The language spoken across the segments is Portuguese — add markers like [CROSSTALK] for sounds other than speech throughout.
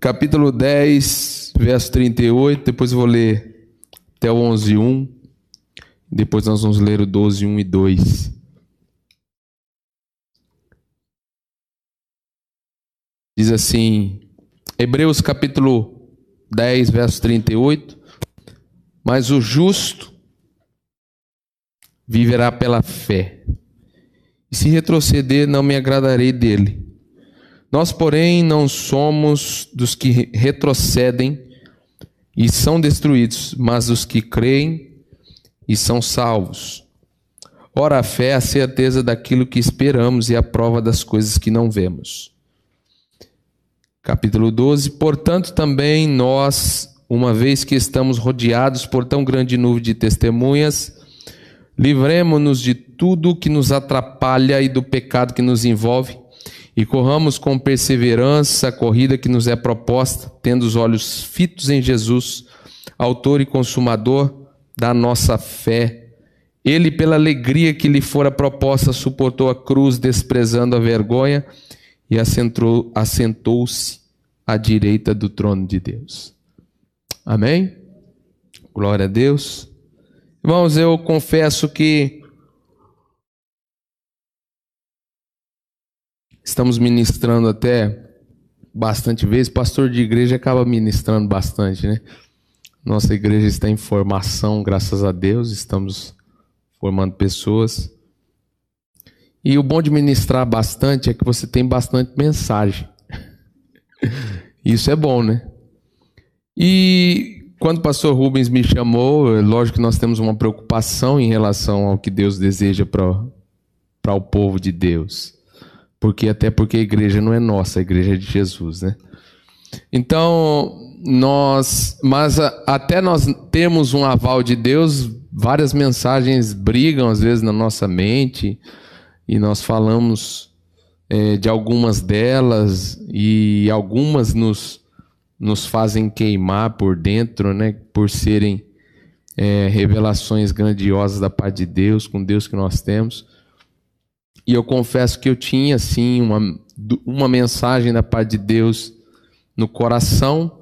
capítulo 10, verso 38, depois eu vou ler até o 11, 1. Depois nós vamos ler o 12, 1 e 2. Diz assim, Hebreus capítulo 10, verso 38. Mas o justo viverá pela fé. E se retroceder, não me agradarei dele. Nós, porém, não somos dos que retrocedem e são destruídos, mas dos que creem e são salvos. Ora, a fé é a certeza daquilo que esperamos e a prova das coisas que não vemos. Capítulo 12: Portanto, também nós, uma vez que estamos rodeados por tão grande nuvem de testemunhas, livremos-nos de tudo que nos atrapalha e do pecado que nos envolve e corramos com perseverança a corrida que nos é proposta, tendo os olhos fitos em Jesus, autor e consumador da nossa fé. Ele, pela alegria que lhe fora proposta, suportou a cruz, desprezando a vergonha, e assentou-se à direita do trono de Deus. Amém? Glória a Deus. Irmãos, eu confesso que Estamos ministrando até bastante vezes. Pastor de igreja acaba ministrando bastante, né? Nossa igreja está em formação, graças a Deus, estamos formando pessoas. E o bom de ministrar bastante é que você tem bastante mensagem. [LAUGHS] Isso é bom, né? E quando o pastor Rubens me chamou, é lógico que nós temos uma preocupação em relação ao que Deus deseja para o povo de Deus porque até porque a igreja não é nossa, a igreja é de Jesus, né? Então, nós, mas até nós temos um aval de Deus, várias mensagens brigam às vezes na nossa mente, e nós falamos é, de algumas delas, e algumas nos, nos fazem queimar por dentro, né? Por serem é, revelações grandiosas da parte de Deus, com Deus que nós temos. E eu confesso que eu tinha, sim, uma, uma mensagem da parte de Deus no coração.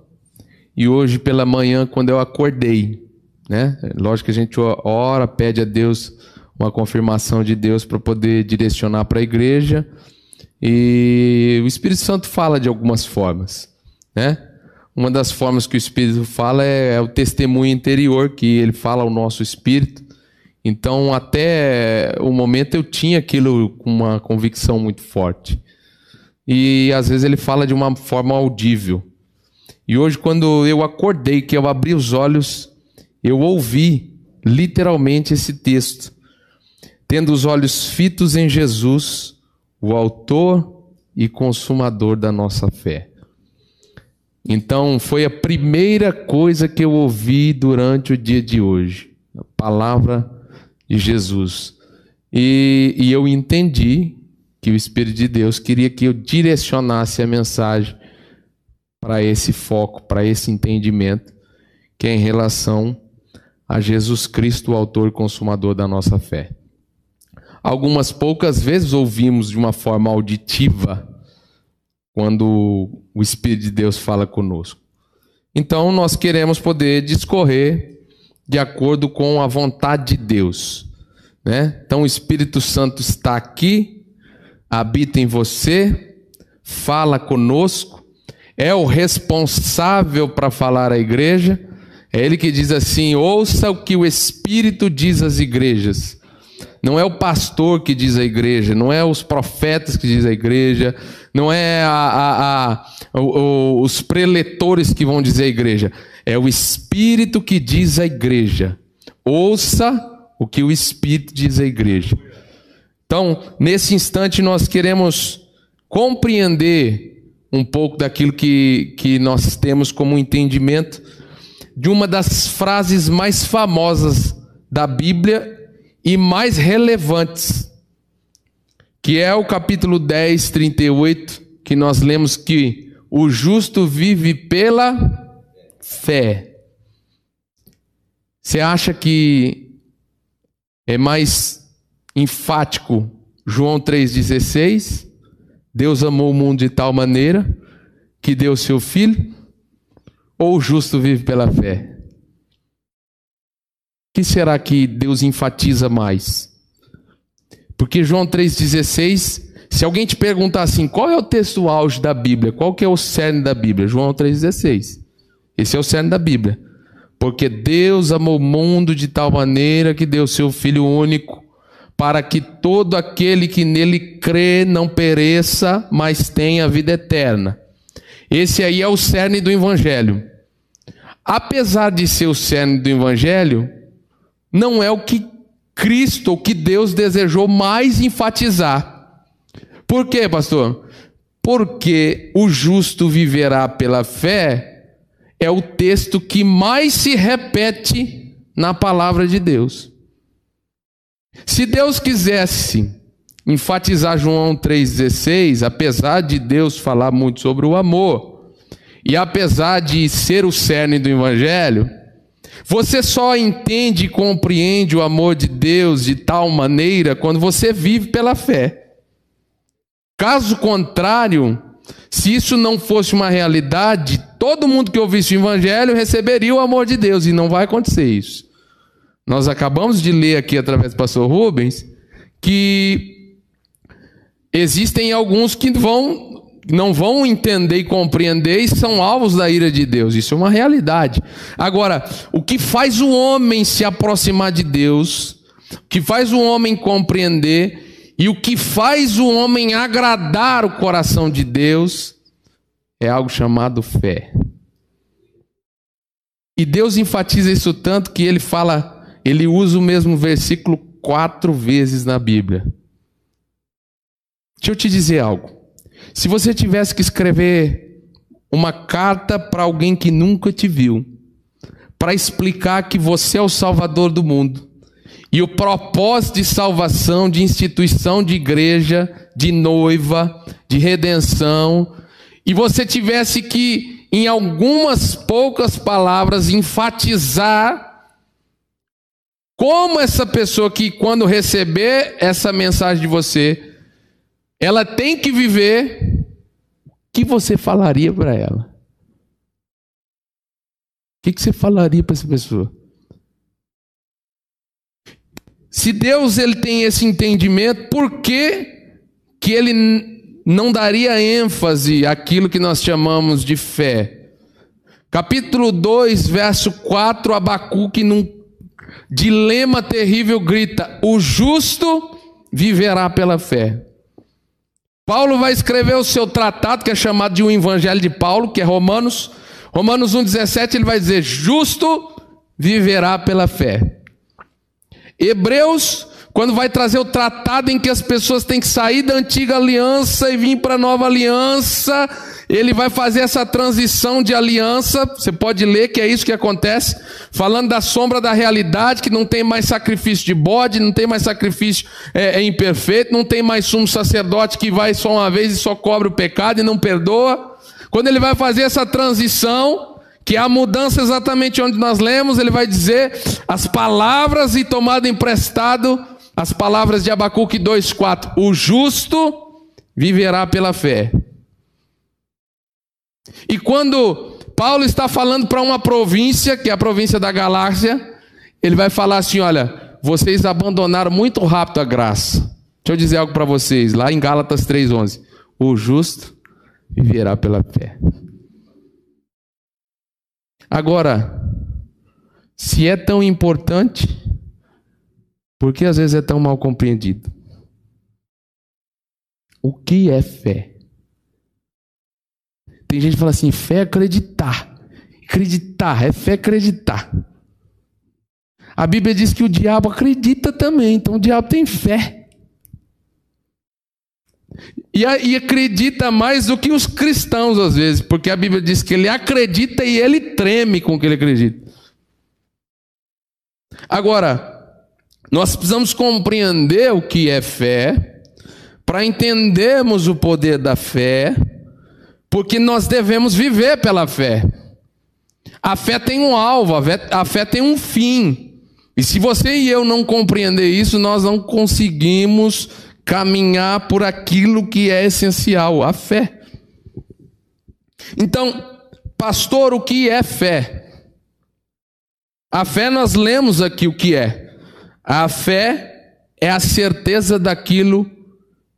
E hoje pela manhã, quando eu acordei, né? Lógico que a gente ora, pede a Deus uma confirmação de Deus para poder direcionar para a igreja. E o Espírito Santo fala de algumas formas, né? Uma das formas que o Espírito fala é, é o testemunho interior, que ele fala ao nosso espírito. Então, até o momento eu tinha aquilo com uma convicção muito forte. E às vezes ele fala de uma forma audível. E hoje, quando eu acordei, que eu abri os olhos, eu ouvi literalmente esse texto. Tendo os olhos fitos em Jesus, o Autor e Consumador da nossa fé. Então, foi a primeira coisa que eu ouvi durante o dia de hoje. A palavra de Jesus. E, e eu entendi que o Espírito de Deus queria que eu direcionasse a mensagem para esse foco, para esse entendimento, que é em relação a Jesus Cristo, o autor e consumador da nossa fé. Algumas poucas vezes ouvimos de uma forma auditiva quando o Espírito de Deus fala conosco. Então nós queremos poder discorrer de acordo com a vontade de Deus. Né? Então o Espírito Santo está aqui, habita em você, fala conosco, é o responsável para falar à igreja. É ele que diz assim: ouça o que o Espírito diz às igrejas. Não é o pastor que diz à igreja, não é os profetas que diz à igreja, não é a, a, a, os preletores que vão dizer à igreja. É o Espírito que diz à igreja. Ouça o que o Espírito diz à igreja. Então, nesse instante, nós queremos compreender um pouco daquilo que, que nós temos como entendimento de uma das frases mais famosas da Bíblia e mais relevantes, que é o capítulo 10, 38, que nós lemos que o justo vive pela fé. Você acha que é mais enfático João 3,16? Deus amou o mundo de tal maneira que deu seu filho? Ou o justo vive pela fé? O que será que Deus enfatiza mais? Porque João 3,16, se alguém te perguntar assim, qual é o texto auge da Bíblia? Qual que é o cerne da Bíblia? João 3,16. Esse é o cerne da Bíblia. Porque Deus amou o mundo de tal maneira que deu seu Filho único, para que todo aquele que nele crê não pereça, mas tenha vida eterna. Esse aí é o cerne do Evangelho. Apesar de ser o cerne do Evangelho, não é o que Cristo, o que Deus desejou mais enfatizar. Por quê, pastor? Porque o justo viverá pela fé é o texto que mais se repete na palavra de Deus. Se Deus quisesse enfatizar João 3,16, apesar de Deus falar muito sobre o amor, e apesar de ser o cerne do Evangelho, você só entende e compreende o amor de Deus de tal maneira quando você vive pela fé. Caso contrário, se isso não fosse uma realidade, todo mundo que ouvisse o Evangelho receberia o amor de Deus, e não vai acontecer isso. Nós acabamos de ler aqui através do pastor Rubens que existem alguns que vão não vão entender e compreender e são alvos da ira de Deus. Isso é uma realidade. Agora, o que faz o homem se aproximar de Deus, o que faz o homem compreender e o que faz o homem agradar o coração de Deus é algo chamado fé. E Deus enfatiza isso tanto que ele fala, ele usa o mesmo versículo quatro vezes na Bíblia. Deixa eu te dizer algo. Se você tivesse que escrever uma carta para alguém que nunca te viu, para explicar que você é o Salvador do mundo, e o propósito de salvação, de instituição de igreja, de noiva, de redenção, e você tivesse que, em algumas poucas palavras, enfatizar como essa pessoa que, quando receber essa mensagem de você, ela tem que viver, o que você falaria para ela? O que, você falaria para essa pessoa? Se Deus ele tem esse entendimento, por que, que ele não daria ênfase àquilo que nós chamamos de fé. Capítulo 2, verso 4, Abacuque, num dilema terrível, grita: O justo viverá pela fé. Paulo vai escrever o seu tratado, que é chamado de um Evangelho de Paulo, que é Romanos. Romanos 1,17, ele vai dizer: Justo viverá pela fé. Hebreus quando vai trazer o tratado em que as pessoas têm que sair da antiga aliança e vir para a nova aliança, ele vai fazer essa transição de aliança. Você pode ler que é isso que acontece, falando da sombra da realidade, que não tem mais sacrifício de bode, não tem mais sacrifício é, é imperfeito, não tem mais sumo sacerdote que vai só uma vez e só cobra o pecado e não perdoa. Quando ele vai fazer essa transição, que a mudança exatamente onde nós lemos, ele vai dizer as palavras e tomado emprestado as palavras de Abacuque 2,4: O justo viverá pela fé. E quando Paulo está falando para uma província, que é a província da Galáxia, ele vai falar assim: olha, vocês abandonaram muito rápido a graça. Deixa eu dizer algo para vocês, lá em Gálatas 3,11: O justo viverá pela fé. Agora, se é tão importante, por que às vezes é tão mal compreendido? O que é fé? Tem gente que fala assim: fé é acreditar. Acreditar, é fé acreditar. A Bíblia diz que o diabo acredita também, então o diabo tem fé. E, e acredita mais do que os cristãos às vezes, porque a Bíblia diz que ele acredita e ele treme com o que ele acredita. Agora, nós precisamos compreender o que é fé, para entendermos o poder da fé, porque nós devemos viver pela fé. A fé tem um alvo, a fé, a fé tem um fim. E se você e eu não compreender isso, nós não conseguimos caminhar por aquilo que é essencial, a fé. Então, pastor, o que é fé? A fé nós lemos aqui o que é. A fé é a certeza daquilo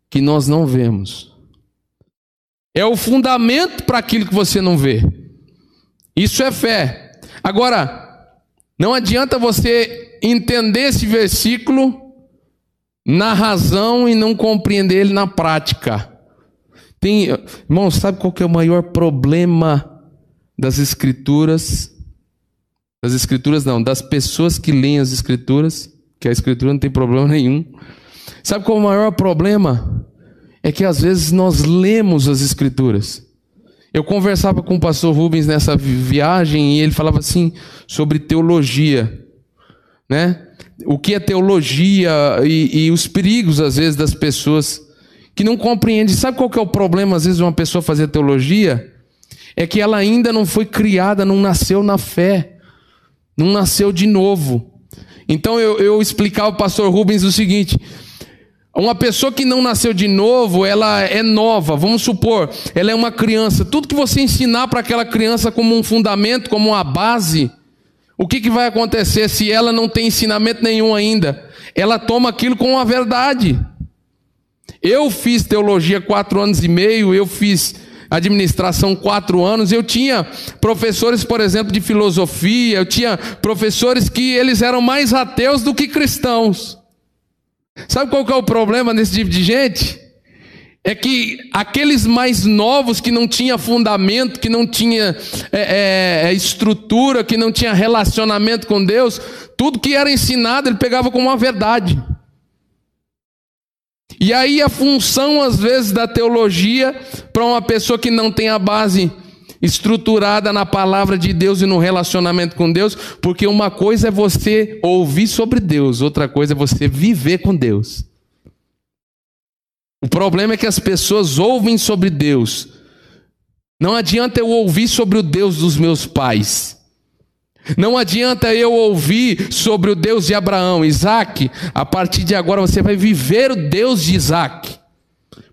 que nós não vemos. É o fundamento para aquilo que você não vê. Isso é fé. Agora, não adianta você entender esse versículo na razão e não compreender ele na prática. Tem, irmão, sabe qual que é o maior problema das escrituras? Das escrituras não, das pessoas que leem as escrituras, que a escritura não tem problema nenhum. Sabe qual é o maior problema? É que às vezes nós lemos as escrituras. Eu conversava com o pastor Rubens nessa viagem e ele falava assim sobre teologia, né? O que é teologia e, e os perigos às vezes das pessoas que não compreendem. Sabe qual que é o problema às vezes de uma pessoa fazer teologia? É que ela ainda não foi criada, não nasceu na fé, não nasceu de novo. Então eu, eu explicava ao pastor Rubens o seguinte: uma pessoa que não nasceu de novo, ela é nova, vamos supor, ela é uma criança. Tudo que você ensinar para aquela criança como um fundamento, como uma base, o que, que vai acontecer se ela não tem ensinamento nenhum ainda? Ela toma aquilo como uma verdade. Eu fiz teologia quatro anos e meio, eu fiz administração quatro anos. Eu tinha professores, por exemplo, de filosofia, eu tinha professores que eles eram mais ateus do que cristãos. Sabe qual que é o problema nesse tipo de gente? É que aqueles mais novos que não tinha fundamento, que não tinha é, é, é, estrutura, que não tinha relacionamento com Deus, tudo que era ensinado ele pegava como uma verdade. E aí a função às vezes da teologia para uma pessoa que não tem a base estruturada na palavra de Deus e no relacionamento com Deus, porque uma coisa é você ouvir sobre Deus, outra coisa é você viver com Deus. O problema é que as pessoas ouvem sobre Deus. Não adianta eu ouvir sobre o Deus dos meus pais. Não adianta eu ouvir sobre o Deus de Abraão, Isaac. A partir de agora você vai viver o Deus de Isaac.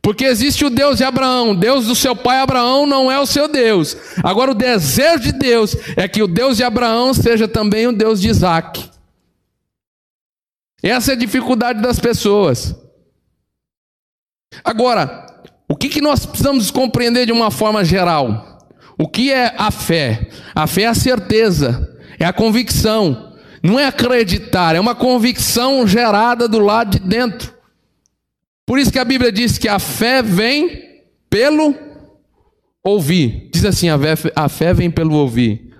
Porque existe o Deus de Abraão, Deus do seu pai Abraão não é o seu Deus. Agora o desejo de Deus é que o Deus de Abraão seja também o Deus de Isaac. Essa é a dificuldade das pessoas. Agora, o que, que nós precisamos compreender de uma forma geral? O que é a fé? A fé é a certeza, é a convicção, não é acreditar, é uma convicção gerada do lado de dentro. Por isso que a Bíblia diz que a fé vem pelo ouvir. Diz assim: a fé, a fé vem pelo ouvir.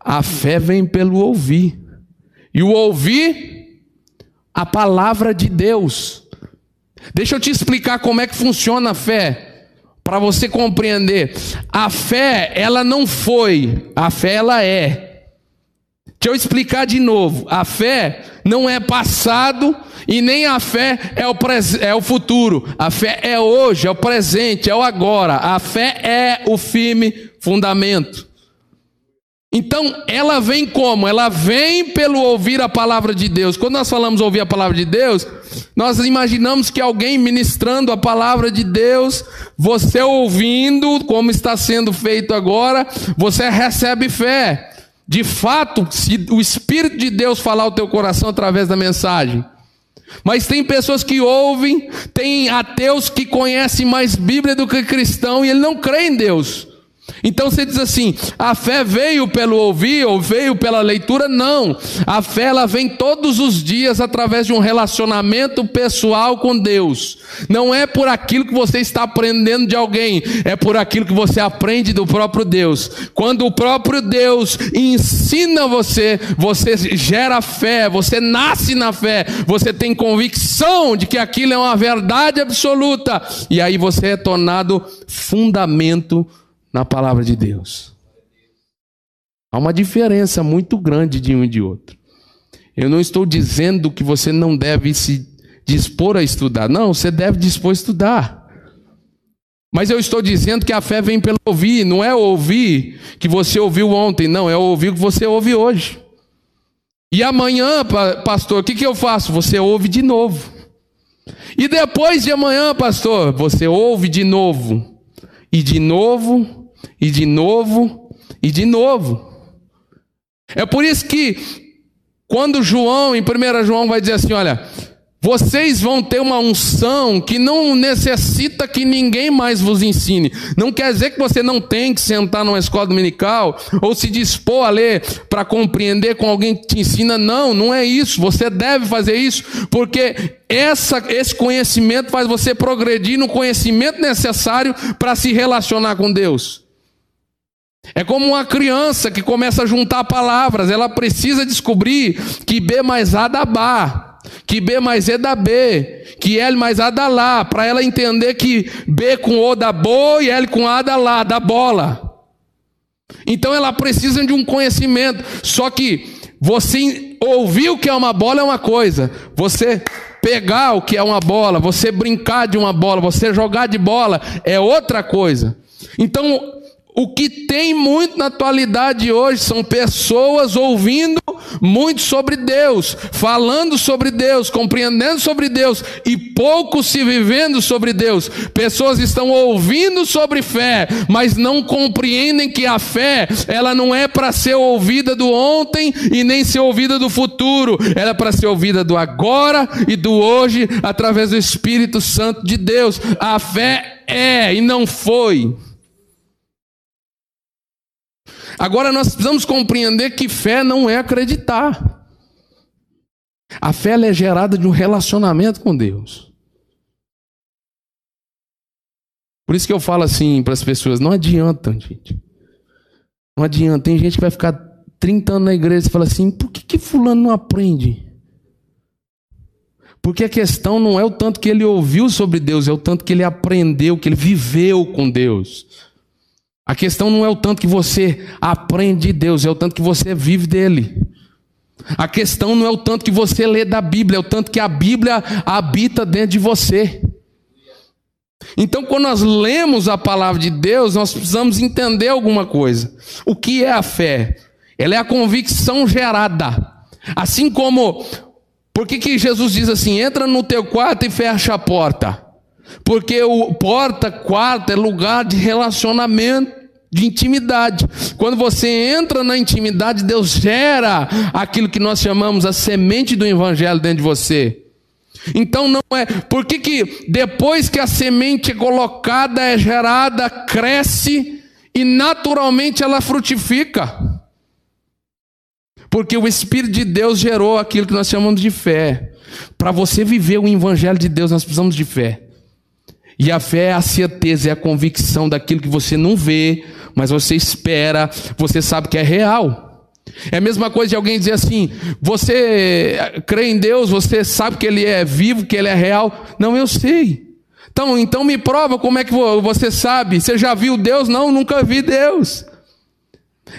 A fé vem pelo ouvir. E o ouvir a palavra de Deus. Deixa eu te explicar como é que funciona a fé, para você compreender. A fé, ela não foi, a fé ela é. Deixa eu explicar de novo. A fé não é passado, e nem a fé é o, é o futuro. A fé é hoje, é o presente, é o agora. A fé é o firme fundamento. Então, ela vem como? Ela vem pelo ouvir a palavra de Deus. Quando nós falamos ouvir a palavra de Deus, nós imaginamos que alguém ministrando a palavra de Deus, você ouvindo, como está sendo feito agora, você recebe fé. De fato, se o Espírito de Deus falar ao teu coração através da mensagem, mas tem pessoas que ouvem, tem ateus que conhecem mais Bíblia do que cristão e ele não crê em Deus. Então você diz assim: a fé veio pelo ouvir ou veio pela leitura? Não. A fé ela vem todos os dias através de um relacionamento pessoal com Deus. Não é por aquilo que você está aprendendo de alguém, é por aquilo que você aprende do próprio Deus. Quando o próprio Deus ensina você, você gera fé, você nasce na fé, você tem convicção de que aquilo é uma verdade absoluta, e aí você é tornado fundamento na palavra de Deus. Há uma diferença muito grande de um e de outro. Eu não estou dizendo que você não deve se dispor a estudar. Não, você deve dispor a estudar. Mas eu estou dizendo que a fé vem pelo ouvir, não é ouvir que você ouviu ontem, não, é ouvir que você ouve hoje. E amanhã, pastor, o que, que eu faço? Você ouve de novo. E depois de amanhã, pastor, você ouve de novo. E de novo, e de novo e de novo. É por isso que quando João, em 1 João, vai dizer assim: olha, vocês vão ter uma unção que não necessita que ninguém mais vos ensine. Não quer dizer que você não tem que sentar numa escola dominical ou se dispor a ler para compreender com alguém que te ensina. Não, não é isso. Você deve fazer isso porque essa, esse conhecimento faz você progredir no conhecimento necessário para se relacionar com Deus. É como uma criança que começa a juntar palavras, ela precisa descobrir que B mais A dá Bá que B mais E dá B, que L mais A dá Lá, para ela entender que B com O dá Bo e L com A dá Lá, dá bola. Então ela precisa de um conhecimento. Só que você ouvir o que é uma bola é uma coisa, você pegar o que é uma bola, você brincar de uma bola, você jogar de bola é outra coisa. Então o que tem muito na atualidade hoje são pessoas ouvindo muito sobre Deus, falando sobre Deus, compreendendo sobre Deus e pouco se vivendo sobre Deus. Pessoas estão ouvindo sobre fé, mas não compreendem que a fé, ela não é para ser ouvida do ontem e nem ser ouvida do futuro, ela é para ser ouvida do agora e do hoje através do Espírito Santo de Deus. A fé é e não foi. Agora nós precisamos compreender que fé não é acreditar. A fé é gerada de um relacionamento com Deus. Por isso que eu falo assim para as pessoas: não adianta, gente. Não adianta. Tem gente que vai ficar 30 anos na igreja e fala assim: por que, que Fulano não aprende? Porque a questão não é o tanto que ele ouviu sobre Deus, é o tanto que ele aprendeu, que ele viveu com Deus. A questão não é o tanto que você aprende de Deus, é o tanto que você vive dele. A questão não é o tanto que você lê da Bíblia, é o tanto que a Bíblia habita dentro de você. Então, quando nós lemos a palavra de Deus, nós precisamos entender alguma coisa. O que é a fé? Ela é a convicção gerada. Assim como, por que, que Jesus diz assim: entra no teu quarto e fecha a porta? Porque o porta, quarto é lugar de relacionamento, de intimidade. Quando você entra na intimidade, Deus gera aquilo que nós chamamos a semente do evangelho dentro de você. Então não é, por que, que depois que a semente é colocada, é gerada, cresce e naturalmente ela frutifica? Porque o Espírito de Deus gerou aquilo que nós chamamos de fé. Para você viver o evangelho de Deus, nós precisamos de fé. E a fé é a certeza, é a convicção daquilo que você não vê, mas você espera, você sabe que é real. É a mesma coisa de alguém dizer assim: você crê em Deus, você sabe que Ele é vivo, que Ele é real. Não, eu sei. Então, então me prova como é que você sabe. Você já viu Deus? Não, nunca vi Deus.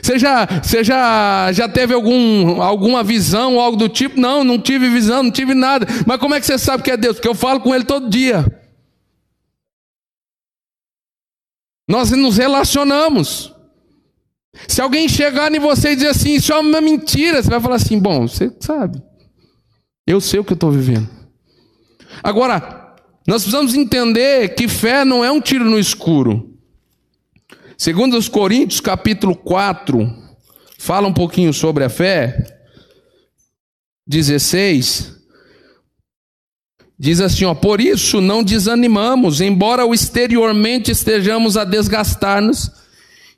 Você já, você já, já teve algum, alguma visão, algo do tipo? Não, não tive visão, não tive nada. Mas como é que você sabe que é Deus? Porque eu falo com Ele todo dia. Nós nos relacionamos. Se alguém chegar em você e dizer assim, isso é uma mentira, você vai falar assim: bom, você sabe, eu sei o que eu estou vivendo. Agora, nós precisamos entender que fé não é um tiro no escuro. Segundo os Coríntios, capítulo 4, fala um pouquinho sobre a fé. 16, Diz assim, ó, por isso não desanimamos, embora o exteriormente estejamos a desgastar-nos,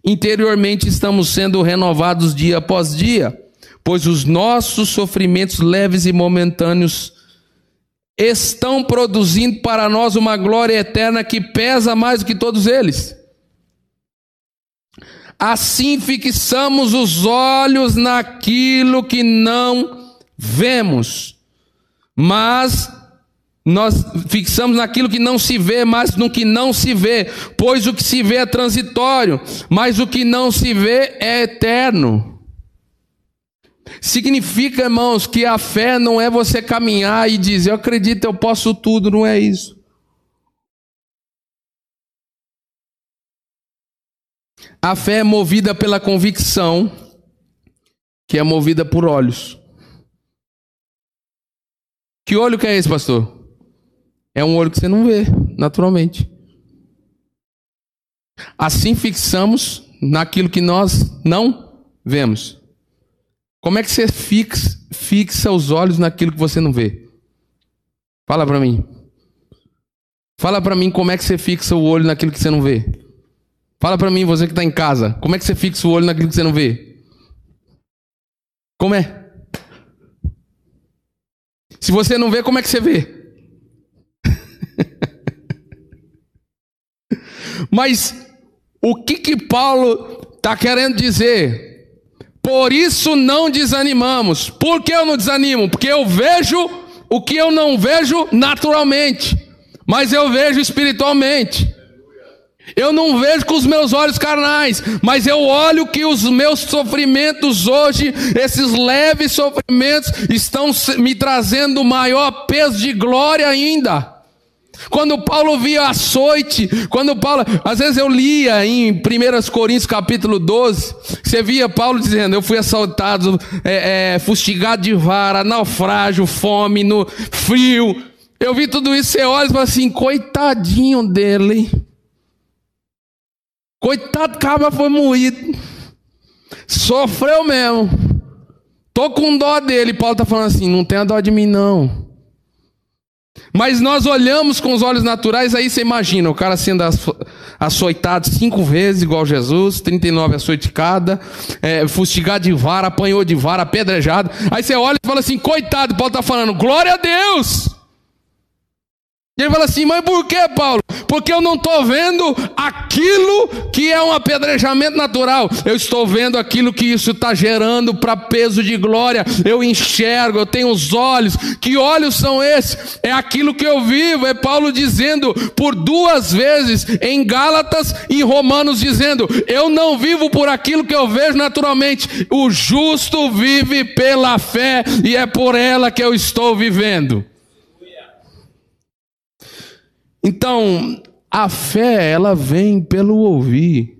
interiormente estamos sendo renovados dia após dia, pois os nossos sofrimentos leves e momentâneos estão produzindo para nós uma glória eterna que pesa mais do que todos eles. Assim fixamos os olhos naquilo que não vemos, mas nós fixamos naquilo que não se vê, mas no que não se vê, pois o que se vê é transitório, mas o que não se vê é eterno. Significa, irmãos, que a fé não é você caminhar e dizer, eu acredito, eu posso tudo, não é isso. A fé é movida pela convicção, que é movida por olhos. Que olho que é esse, pastor? É um olho que você não vê, naturalmente. Assim fixamos naquilo que nós não vemos. Como é que você fixa, fixa os olhos naquilo que você não vê? Fala para mim. Fala para mim como é que você fixa o olho naquilo que você não vê. Fala para mim, você que está em casa, como é que você fixa o olho naquilo que você não vê? Como é? Se você não vê, como é que você vê? Mas o que que Paulo está querendo dizer? Por isso não desanimamos. Por que eu não desanimo? Porque eu vejo o que eu não vejo naturalmente, mas eu vejo espiritualmente. Eu não vejo com os meus olhos carnais, mas eu olho que os meus sofrimentos hoje, esses leves sofrimentos, estão me trazendo maior peso de glória ainda. Quando Paulo via açoite, quando Paulo, às vezes eu lia em 1 Coríntios capítulo 12, você via Paulo dizendo: Eu fui assaltado, é, é, fustigado de vara, naufrágio, fome, no frio. Eu vi tudo isso, você olha e fala assim: Coitadinho dele, coitado, cabra foi moído, sofreu mesmo. Tô com dó dele. Paulo está falando assim: Não tenha dó de mim, não. Mas nós olhamos com os olhos naturais, aí você imagina o cara sendo açoitado cinco vezes, igual Jesus, 39 açoite cada, é, fustigado de vara, apanhou de vara, apedrejado. Aí você olha e fala assim: coitado, Paulo está falando, glória a Deus. E ele fala assim: mas por que, Paulo? Porque eu não estou vendo aquilo que é um apedrejamento natural, eu estou vendo aquilo que isso está gerando para peso de glória. Eu enxergo, eu tenho os olhos. Que olhos são esses? É aquilo que eu vivo. É Paulo dizendo por duas vezes em Gálatas e Romanos, dizendo: Eu não vivo por aquilo que eu vejo naturalmente, o justo vive pela fé e é por ela que eu estou vivendo. Então, a fé, ela vem pelo ouvir.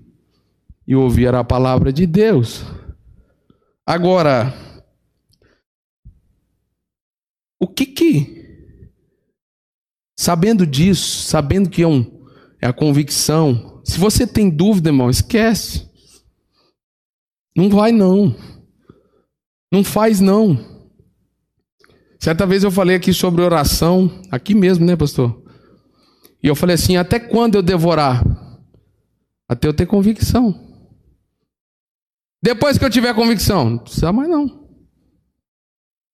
E ouvir a palavra de Deus. Agora, o que que, sabendo disso, sabendo que é, um, é a convicção, se você tem dúvida, irmão, esquece. Não vai não. Não faz não. Certa vez eu falei aqui sobre oração, aqui mesmo, né, pastor? E eu falei assim: até quando eu devorar? Até eu ter convicção. Depois que eu tiver convicção, não precisa mais não.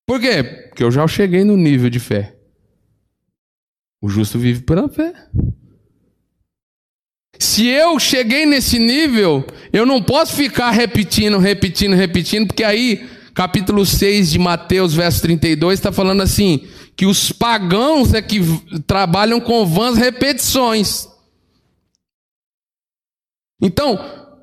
Por quê? Porque eu já cheguei no nível de fé. O justo vive pela fé. Se eu cheguei nesse nível, eu não posso ficar repetindo, repetindo, repetindo, porque aí, capítulo 6 de Mateus, verso 32, está falando assim: que os pagãos é que trabalham com vãs repetições. Então,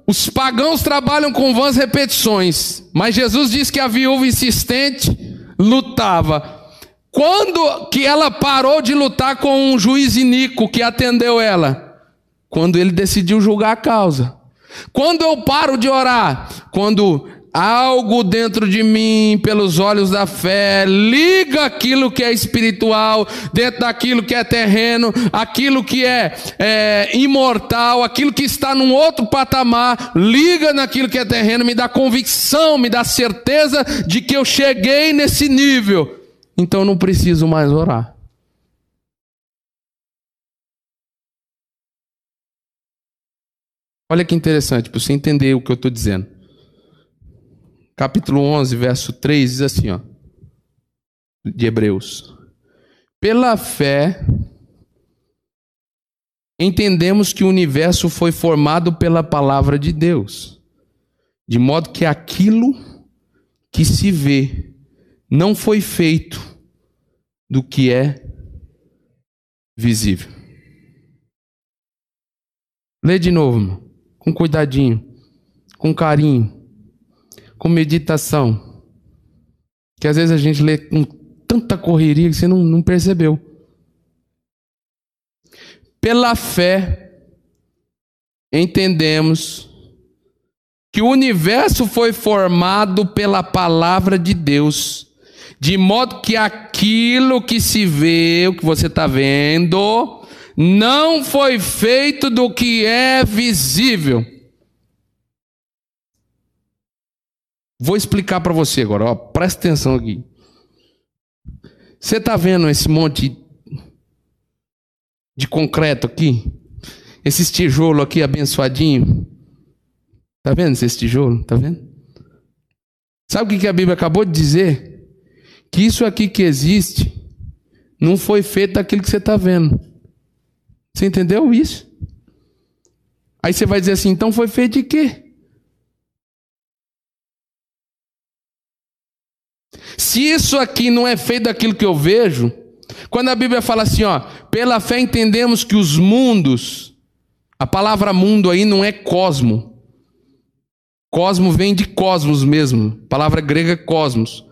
os pagãos trabalham com vãs repetições, mas Jesus diz que a viúva insistente lutava. Quando que ela parou de lutar com um juiz iníquo que atendeu ela? Quando ele decidiu julgar a causa. Quando eu paro de orar? Quando algo dentro de mim, pelos olhos da fé, liga aquilo que é espiritual, dentro daquilo que é terreno, aquilo que é, é, imortal, aquilo que está num outro patamar, liga naquilo que é terreno, me dá convicção, me dá certeza de que eu cheguei nesse nível, então eu não preciso mais orar. Olha que interessante, para você entender o que eu estou dizendo capítulo 11, verso 3, diz assim, ó, de Hebreus: Pela fé, entendemos que o universo foi formado pela palavra de Deus, de modo que aquilo que se vê não foi feito do que é visível. Lê de novo, com cuidadinho, com carinho com meditação. Que às vezes a gente lê com tanta correria que você não, não percebeu. Pela fé, entendemos que o universo foi formado pela palavra de Deus, de modo que aquilo que se vê, o que você está vendo, não foi feito do que é visível. Vou explicar para você agora, ó, presta atenção aqui. Você está vendo esse monte de concreto aqui? Esses tijolos aqui abençoadinho? Tá vendo esse tijolo? Tá vendo? Sabe o que a Bíblia acabou de dizer? Que isso aqui que existe não foi feito daquilo que você está vendo. Você entendeu isso? Aí você vai dizer assim, então foi feito de quê? Se isso aqui não é feito daquilo que eu vejo, quando a Bíblia fala assim, ó, pela fé entendemos que os mundos, a palavra mundo aí não é cosmo. Cosmo vem de cosmos mesmo, palavra grega é cosmos.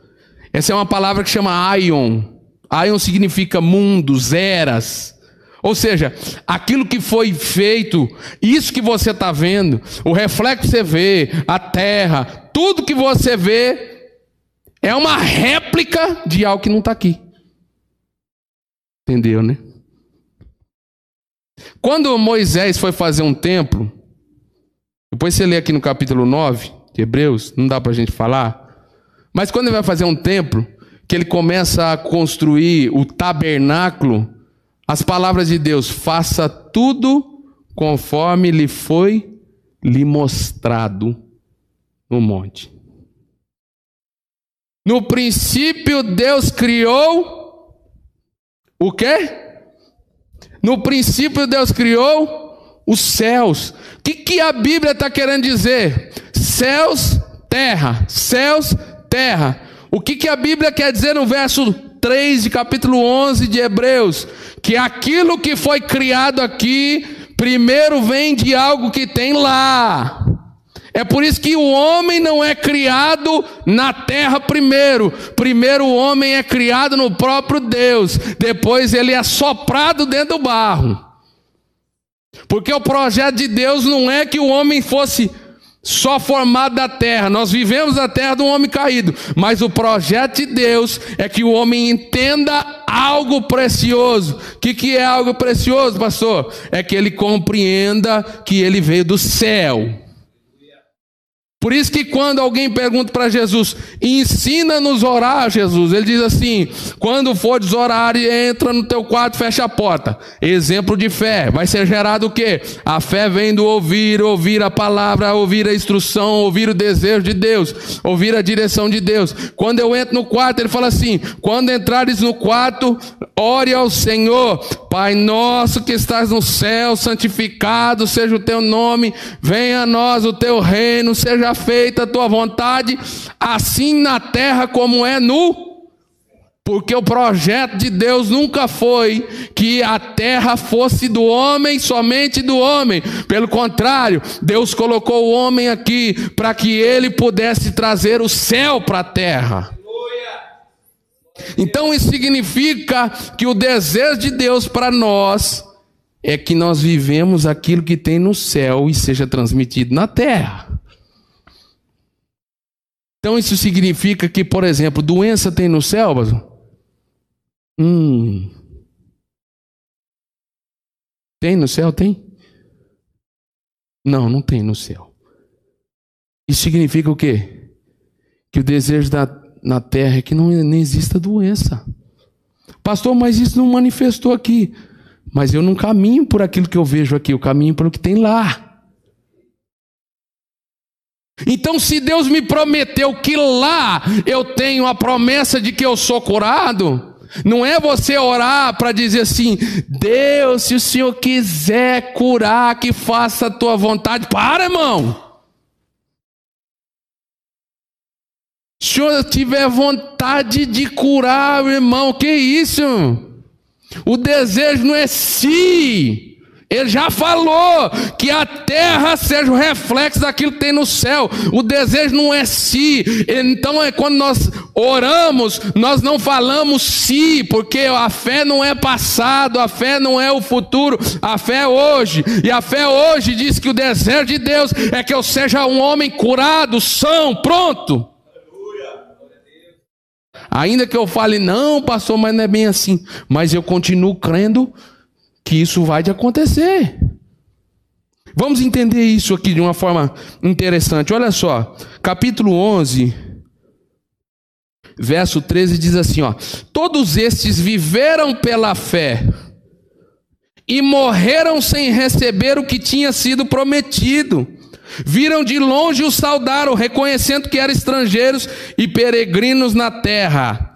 Essa é uma palavra que chama aion. Aion significa mundos, eras. Ou seja, aquilo que foi feito, isso que você está vendo, o reflexo que você vê, a terra, tudo que você vê, é uma réplica de algo que não está aqui. Entendeu, né? Quando Moisés foi fazer um templo, depois você lê aqui no capítulo 9 de Hebreus, não dá para a gente falar, mas quando ele vai fazer um templo, que ele começa a construir o tabernáculo, as palavras de Deus, faça tudo conforme lhe foi lhe mostrado no monte. No princípio Deus criou o quê? No princípio Deus criou os céus. O que, que a Bíblia está querendo dizer? Céus, terra, céus, terra. O que, que a Bíblia quer dizer no verso 3 de capítulo 11 de Hebreus? Que aquilo que foi criado aqui, primeiro vem de algo que tem lá. É por isso que o homem não é criado na terra primeiro. Primeiro o homem é criado no próprio Deus. Depois ele é soprado dentro do barro. Porque o projeto de Deus não é que o homem fosse só formado da terra. Nós vivemos a terra um homem caído. Mas o projeto de Deus é que o homem entenda algo precioso. O que, que é algo precioso, pastor? É que ele compreenda que ele veio do céu. Por isso que quando alguém pergunta para Jesus, ensina-nos a orar, Jesus, ele diz assim: quando fores orar, entra no teu quarto, fecha a porta. Exemplo de fé. Vai ser gerado o quê? A fé vem do ouvir, ouvir a palavra, ouvir a instrução, ouvir o desejo de Deus, ouvir a direção de Deus. Quando eu entro no quarto, ele fala assim: quando entrares no quarto, ore ao Senhor, Pai nosso que estás no céu, santificado seja o teu nome, venha a nós o teu reino, seja seja feita a tua vontade, assim na terra como é no porque o projeto de Deus nunca foi que a terra fosse do homem, somente do homem. Pelo contrário, Deus colocou o homem aqui para que ele pudesse trazer o céu para a terra. Então isso significa que o desejo de Deus para nós é que nós vivemos aquilo que tem no céu e seja transmitido na terra. Então isso significa que, por exemplo, doença tem no céu? Hum. Tem no céu? Tem? Não, não tem no céu. Isso significa o quê? Que o desejo da, na terra é que não, não exista doença. Pastor, mas isso não manifestou aqui. Mas eu não caminho por aquilo que eu vejo aqui, eu caminho pelo que tem lá. Então, se Deus me prometeu que lá eu tenho a promessa de que eu sou curado, não é você orar para dizer assim: Deus, se o Senhor quiser curar, que faça a tua vontade. Para, irmão. Se o Senhor tiver vontade de curar, irmão, que isso? O desejo não é se. Ele já falou que a terra seja o reflexo daquilo que tem no céu. O desejo não é si. Então é quando nós oramos, nós não falamos si, porque a fé não é passado, a fé não é o futuro, a fé é hoje. E a fé hoje diz que o desejo de Deus é que eu seja um homem curado, são, pronto. Ainda que eu fale, não, pastor, mas não é bem assim. Mas eu continuo crendo que isso vai de acontecer. Vamos entender isso aqui de uma forma interessante. Olha só, capítulo 11, verso 13 diz assim, ó: Todos estes viveram pela fé e morreram sem receber o que tinha sido prometido. Viram de longe o saudaram, reconhecendo que eram estrangeiros e peregrinos na terra.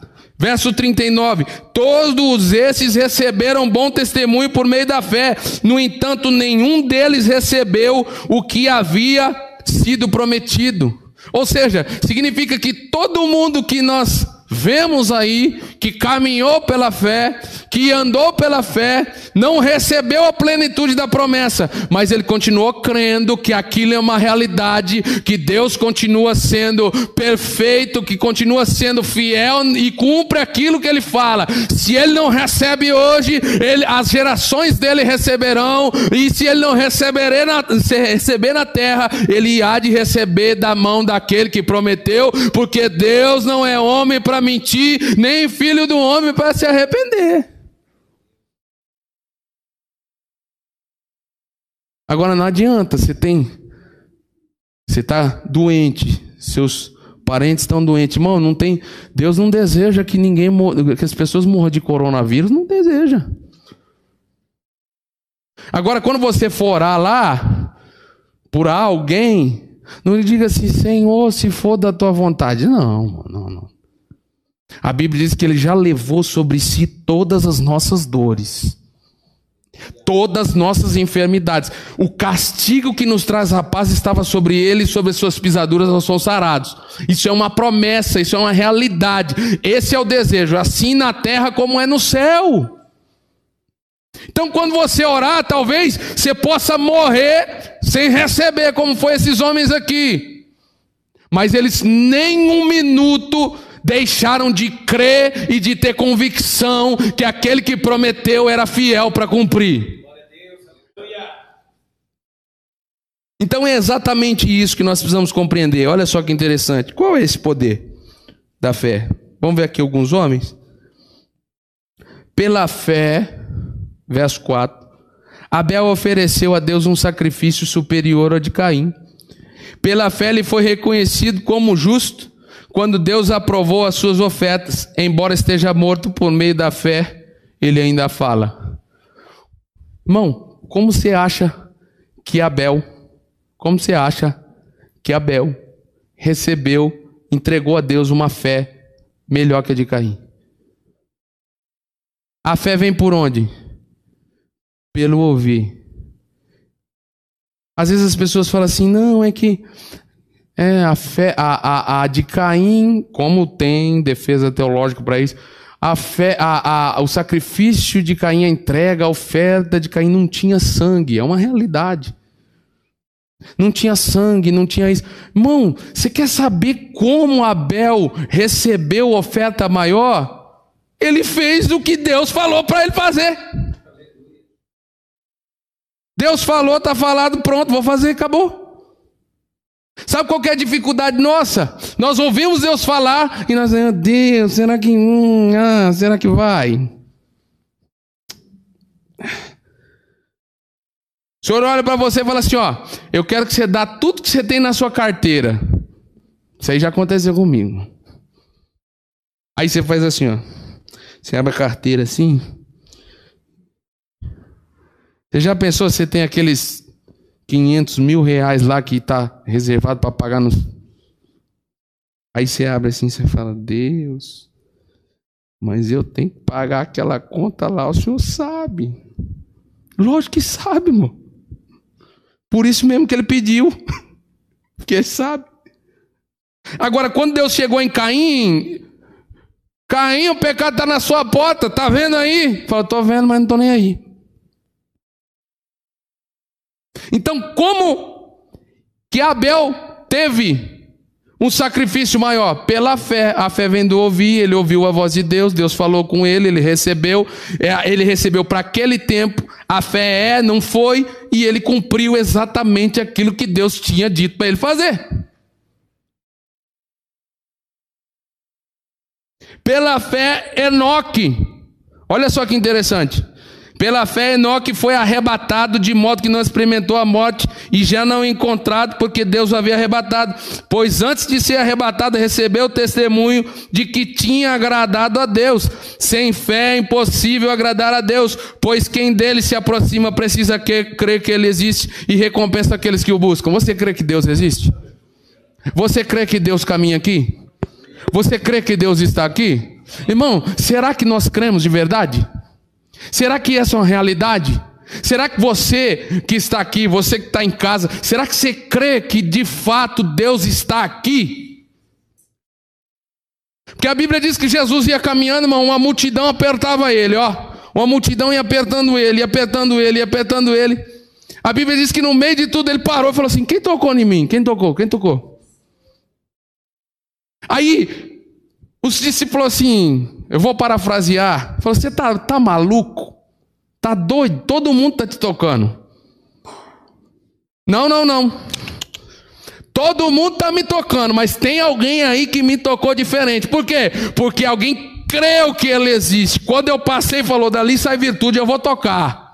Verso 39: Todos esses receberam bom testemunho por meio da fé, no entanto, nenhum deles recebeu o que havia sido prometido. Ou seja, significa que todo mundo que nós vemos aí que caminhou pela fé, que andou pela fé, não recebeu a plenitude da promessa, mas ele continuou crendo que aquilo é uma realidade, que Deus continua sendo perfeito, que continua sendo fiel e cumpre aquilo que ele fala. Se ele não recebe hoje, ele, as gerações dele receberão, e se ele não receber na, receber na terra, ele há de receber da mão daquele que prometeu, porque Deus não é homem para mentir, nem filho do homem para se arrepender. Agora não adianta, você tem, você está doente, seus parentes estão doentes, irmão, não tem, Deus não deseja que ninguém, que as pessoas morram de coronavírus, não deseja. Agora, quando você for orar lá por alguém, não diga assim, Senhor, se for da tua vontade. Não, não, não. A Bíblia diz que ele já levou sobre si todas as nossas dores, todas as nossas enfermidades. O castigo que nos traz a paz estava sobre ele, sobre as suas pisaduras nós somos sarados. Isso é uma promessa, isso é uma realidade. Esse é o desejo, assim na terra como é no céu. Então, quando você orar, talvez você possa morrer sem receber, como foi esses homens aqui. Mas eles nem um minuto deixaram de crer e de ter convicção que aquele que prometeu era fiel para cumprir. Então é exatamente isso que nós precisamos compreender. Olha só que interessante. Qual é esse poder da fé? Vamos ver aqui alguns homens. Pela fé, verso 4, Abel ofereceu a Deus um sacrifício superior ao de Caim. Pela fé ele foi reconhecido como justo quando Deus aprovou as suas ofertas, embora esteja morto por meio da fé, ele ainda fala. Irmão, como você acha que Abel, como você acha que Abel recebeu, entregou a Deus uma fé melhor que a de Caim? A fé vem por onde? Pelo ouvir. Às vezes as pessoas falam assim: não, é que é, a fé, a, a, a de Caim, como tem defesa teológica para isso, a fé, a, a, o sacrifício de Caim, a entrega, a oferta de Caim não tinha sangue, é uma realidade. Não tinha sangue, não tinha isso. Irmão, você quer saber como Abel recebeu oferta maior? Ele fez o que Deus falou para ele fazer. Deus falou, está falado, pronto, vou fazer, acabou. Sabe qual é a dificuldade nossa? Nós ouvimos Deus falar e nós, meu Deus, será que, hum, ah, será que vai? O senhor olha para você e fala assim: ó, eu quero que você dá tudo que você tem na sua carteira. Isso aí já aconteceu comigo. Aí você faz assim, ó. Você abre a carteira assim. Você já pensou você tem aqueles 500 mil reais lá que está reservado para pagar nos. Aí você abre assim, você fala, Deus, mas eu tenho que pagar aquela conta lá, o senhor sabe. Lógico que sabe, irmão. Por isso mesmo que ele pediu. [LAUGHS] Porque ele sabe. Agora, quando Deus chegou em Caim, Caim, o pecado está na sua porta, tá vendo aí? Fala, tô vendo, mas não tô nem aí. Então, como que Abel teve um sacrifício maior? Pela fé. A fé vem do ouvir, ele ouviu a voz de Deus, Deus falou com ele, ele recebeu, é, ele recebeu para aquele tempo. A fé é, não foi, e ele cumpriu exatamente aquilo que Deus tinha dito para ele fazer. Pela fé, Enoque. Olha só que interessante. Pela fé, Enoque foi arrebatado, de modo que não experimentou a morte e já não encontrado, porque Deus o havia arrebatado. Pois antes de ser arrebatado, recebeu o testemunho de que tinha agradado a Deus. Sem fé é impossível agradar a Deus, pois quem dele se aproxima precisa crer que ele existe e recompensa aqueles que o buscam. Você crê que Deus existe? Você crê que Deus caminha aqui? Você crê que Deus está aqui? Irmão, será que nós cremos de verdade? Será que essa é uma realidade? Será que você que está aqui, você que está em casa, será que você crê que de fato Deus está aqui? Porque a Bíblia diz que Jesus ia caminhando, irmão, uma multidão apertava ele, ó. Uma multidão ia apertando ele, ia apertando ele, ia apertando ele. A Bíblia diz que no meio de tudo ele parou e falou assim: Quem tocou em mim? Quem tocou? Quem tocou? Aí os discípulos assim, eu vou parafrasear, falou: Você tá, tá maluco? Tá doido? Todo mundo tá te tocando. Não, não, não. Todo mundo tá me tocando, mas tem alguém aí que me tocou diferente. Por quê? Porque alguém creu que ele existe. Quando eu passei e falou, dali sai virtude, eu vou tocar.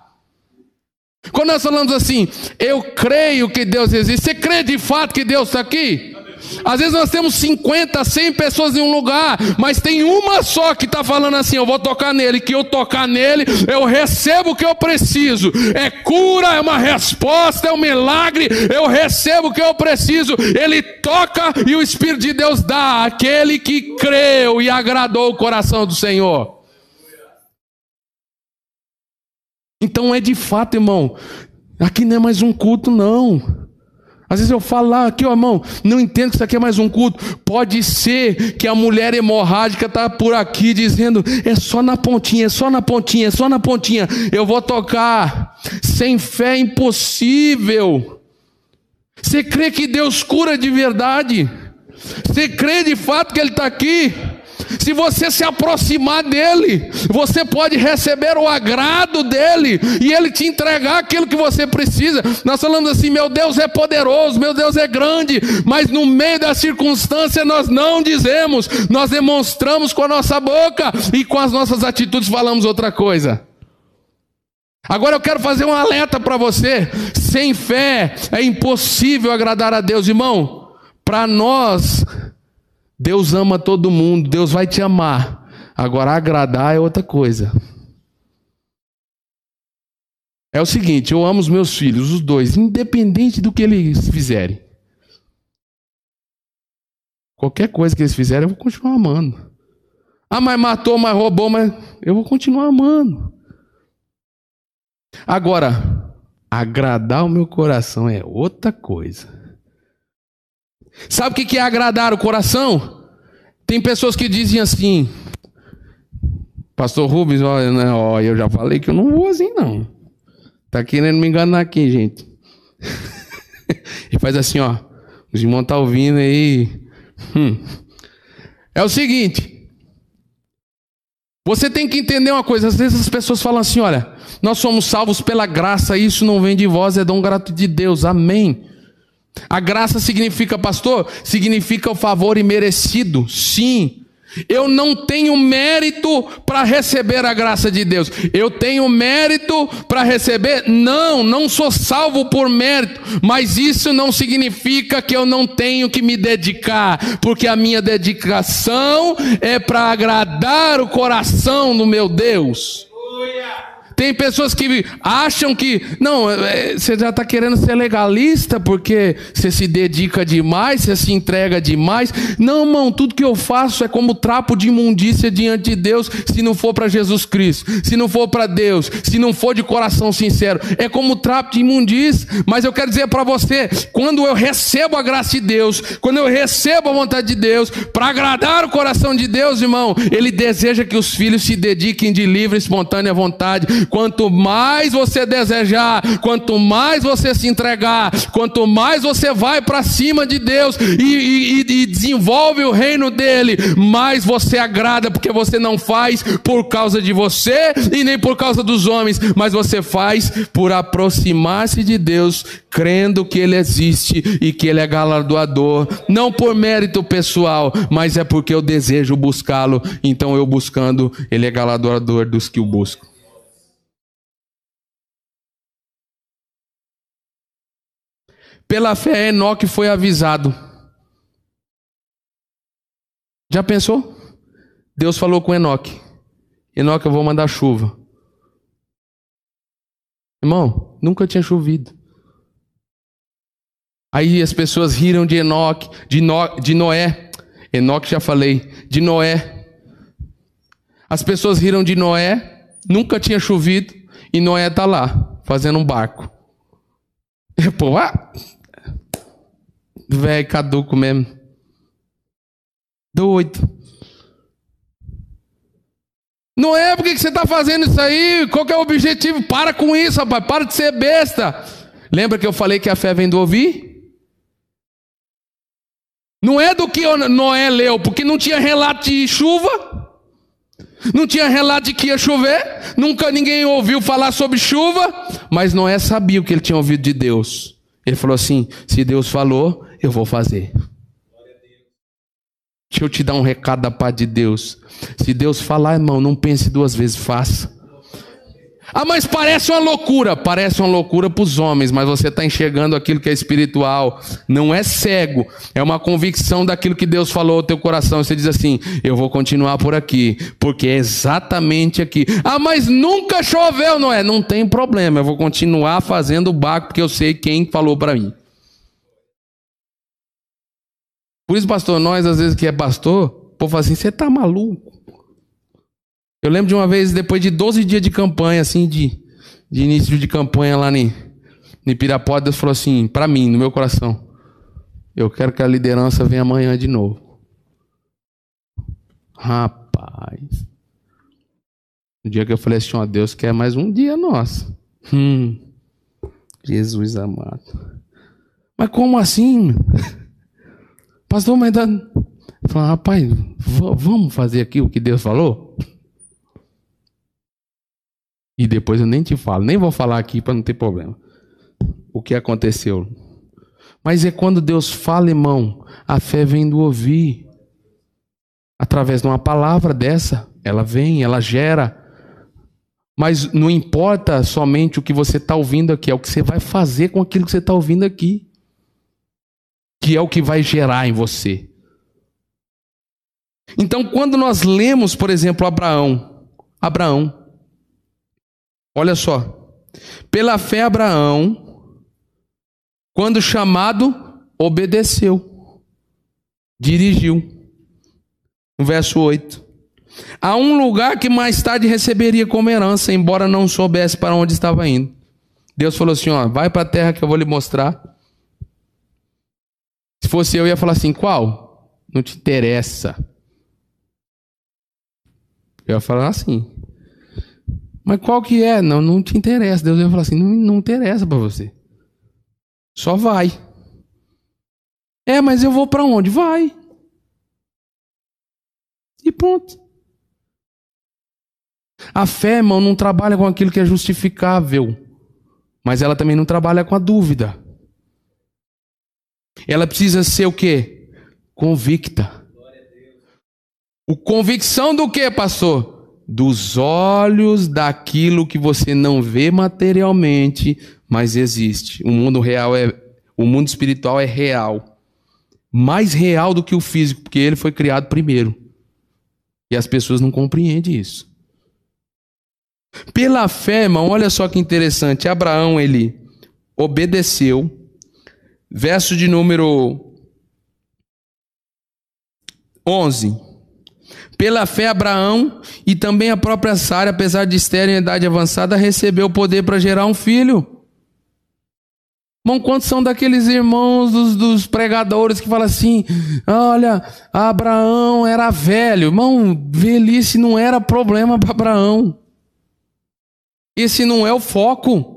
Quando nós falamos assim, eu creio que Deus existe, você crê de fato que Deus está aqui? Às vezes nós temos 50, 100 pessoas em um lugar, mas tem uma só que está falando assim: eu vou tocar nele, que eu tocar nele, eu recebo o que eu preciso. É cura, é uma resposta, é um milagre, eu recebo o que eu preciso. Ele toca e o Espírito de Deus dá àquele que creu e agradou o coração do Senhor. Então é de fato, irmão, aqui não é mais um culto, não. Às vezes eu falo lá, aqui, ó, irmão, não entendo que isso aqui é mais um culto. Pode ser que a mulher hemorrágica está por aqui dizendo, é só na pontinha, é só na pontinha, é só na pontinha. Eu vou tocar. Sem fé é impossível. Você crê que Deus cura de verdade? Você crê de fato que Ele está aqui? Se você se aproximar dele, você pode receber o agrado dele e ele te entregar aquilo que você precisa. Nós falamos assim: meu Deus é poderoso, meu Deus é grande, mas no meio da circunstância nós não dizemos, nós demonstramos com a nossa boca e com as nossas atitudes falamos outra coisa. Agora eu quero fazer um alerta para você: sem fé é impossível agradar a Deus, irmão. Para nós Deus ama todo mundo, Deus vai te amar. Agora, agradar é outra coisa. É o seguinte: eu amo os meus filhos, os dois, independente do que eles fizerem. Qualquer coisa que eles fizerem, eu vou continuar amando. Ah, mas matou, mas roubou, mas eu vou continuar amando. Agora, agradar o meu coração é outra coisa. Sabe o que é agradar o coração? Tem pessoas que dizem assim, Pastor Rubens, olha, né, ó, eu já falei que eu não vou assim, não. Tá querendo me enganar aqui, gente. [LAUGHS] e faz assim, ó. Os irmãos tá ouvindo aí. Hum. É o seguinte. Você tem que entender uma coisa. Às vezes as pessoas falam assim: olha, nós somos salvos pela graça, isso não vem de vós, é dom grato de Deus. Amém. A graça significa, pastor? Significa o favor imerecido. Sim. Eu não tenho mérito para receber a graça de Deus. Eu tenho mérito para receber? Não, não sou salvo por mérito. Mas isso não significa que eu não tenho que me dedicar, porque a minha dedicação é para agradar o coração do meu Deus. Tem pessoas que acham que, não, é, você já está querendo ser legalista porque você se dedica demais, você se entrega demais. Não, irmão, tudo que eu faço é como trapo de imundícia diante de Deus, se não for para Jesus Cristo, se não for para Deus, se não for de coração sincero. É como trapo de imundícia. Mas eu quero dizer para você, quando eu recebo a graça de Deus, quando eu recebo a vontade de Deus, para agradar o coração de Deus, irmão, Ele deseja que os filhos se dediquem de livre e espontânea vontade Quanto mais você desejar, quanto mais você se entregar, quanto mais você vai para cima de Deus e, e, e desenvolve o reino dele, mais você agrada, porque você não faz por causa de você e nem por causa dos homens, mas você faz por aproximar-se de Deus, crendo que Ele existe e que Ele é galardoador, não por mérito pessoal, mas é porque eu desejo buscá-lo, então eu buscando, Ele é galardoador dos que o buscam. Pela fé, Enoque foi avisado. Já pensou? Deus falou com Enoque: Enoque, eu vou mandar chuva. Irmão, nunca tinha chovido. Aí as pessoas riram de Enoque, de, no, de Noé. Enoque já falei, de Noé. As pessoas riram de Noé, nunca tinha chovido, e Noé está lá, fazendo um barco. E, [LAUGHS] pô, ah, velho caduco mesmo. Doido. Noé, por que você está fazendo isso aí? Qual é o objetivo? Para com isso, rapaz, para de ser besta. Lembra que eu falei que a fé vem do ouvir? Não é do que Noé leu, porque não tinha relato de chuva, não tinha relato de que ia chover, nunca ninguém ouviu falar sobre chuva, mas Noé sabia o que ele tinha ouvido de Deus. Ele falou assim: se Deus falou, eu vou fazer. Deixa eu te dar um recado da paz de Deus. Se Deus falar, irmão, não pense duas vezes, faça. Ah, mas parece uma loucura. Parece uma loucura para os homens, mas você está enxergando aquilo que é espiritual. Não é cego, é uma convicção daquilo que Deus falou ao teu coração. Você diz assim: Eu vou continuar por aqui, porque é exatamente aqui. Ah, mas nunca choveu, não é? Não tem problema, eu vou continuar fazendo o barco, porque eu sei quem falou para mim. Por isso, pastor, nós às vezes que é pastor, o povo fala assim: Você está maluco? Eu lembro de uma vez, depois de 12 dias de campanha, assim, de, de início de campanha lá em Pirapó, Deus falou assim, para mim, no meu coração, eu quero que a liderança venha amanhã de novo. Rapaz. No dia que eu falei assim, ó, Deus quer mais um dia nosso. Hum, Jesus amado. Mas como assim? Pastor, mas dá... Falei, rapaz, vamos fazer aqui o que Deus falou? E depois eu nem te falo, nem vou falar aqui para não ter problema. O que aconteceu? Mas é quando Deus fala, irmão, a fé vem do ouvir. Através de uma palavra dessa, ela vem, ela gera. Mas não importa somente o que você está ouvindo aqui, é o que você vai fazer com aquilo que você está ouvindo aqui. Que é o que vai gerar em você. Então, quando nós lemos, por exemplo, Abraão, Abraão, Olha só. Pela fé, Abraão, quando chamado, obedeceu, dirigiu. Verso 8. A um lugar que mais tarde receberia como herança, embora não soubesse para onde estava indo. Deus falou assim: ó, vai para a terra que eu vou lhe mostrar. Se fosse eu, ia falar assim: qual? Não te interessa. Eu ia falar assim. Mas qual que é? Não, não te interessa. Deus vai falar assim: não, não interessa para você. Só vai. É, mas eu vou para onde? Vai. E pronto. A fé, irmão, não trabalha com aquilo que é justificável. Mas ela também não trabalha com a dúvida. Ela precisa ser o quê? Convicta. O convicção do quê, pastor? dos olhos daquilo que você não vê materialmente, mas existe. O mundo real é o mundo espiritual é real. Mais real do que o físico, porque ele foi criado primeiro. E as pessoas não compreendem isso. Pela fé, irmão, olha só que interessante. Abraão, ele obedeceu. Verso de número 11. Pela fé, Abraão e também a própria Sara, apesar de estarem em idade avançada, recebeu o poder para gerar um filho. Irmão, quantos são daqueles irmãos dos, dos, pregadores que falam assim: olha, Abraão era velho. Irmão, velhice não era problema para Abraão. Esse não é o foco.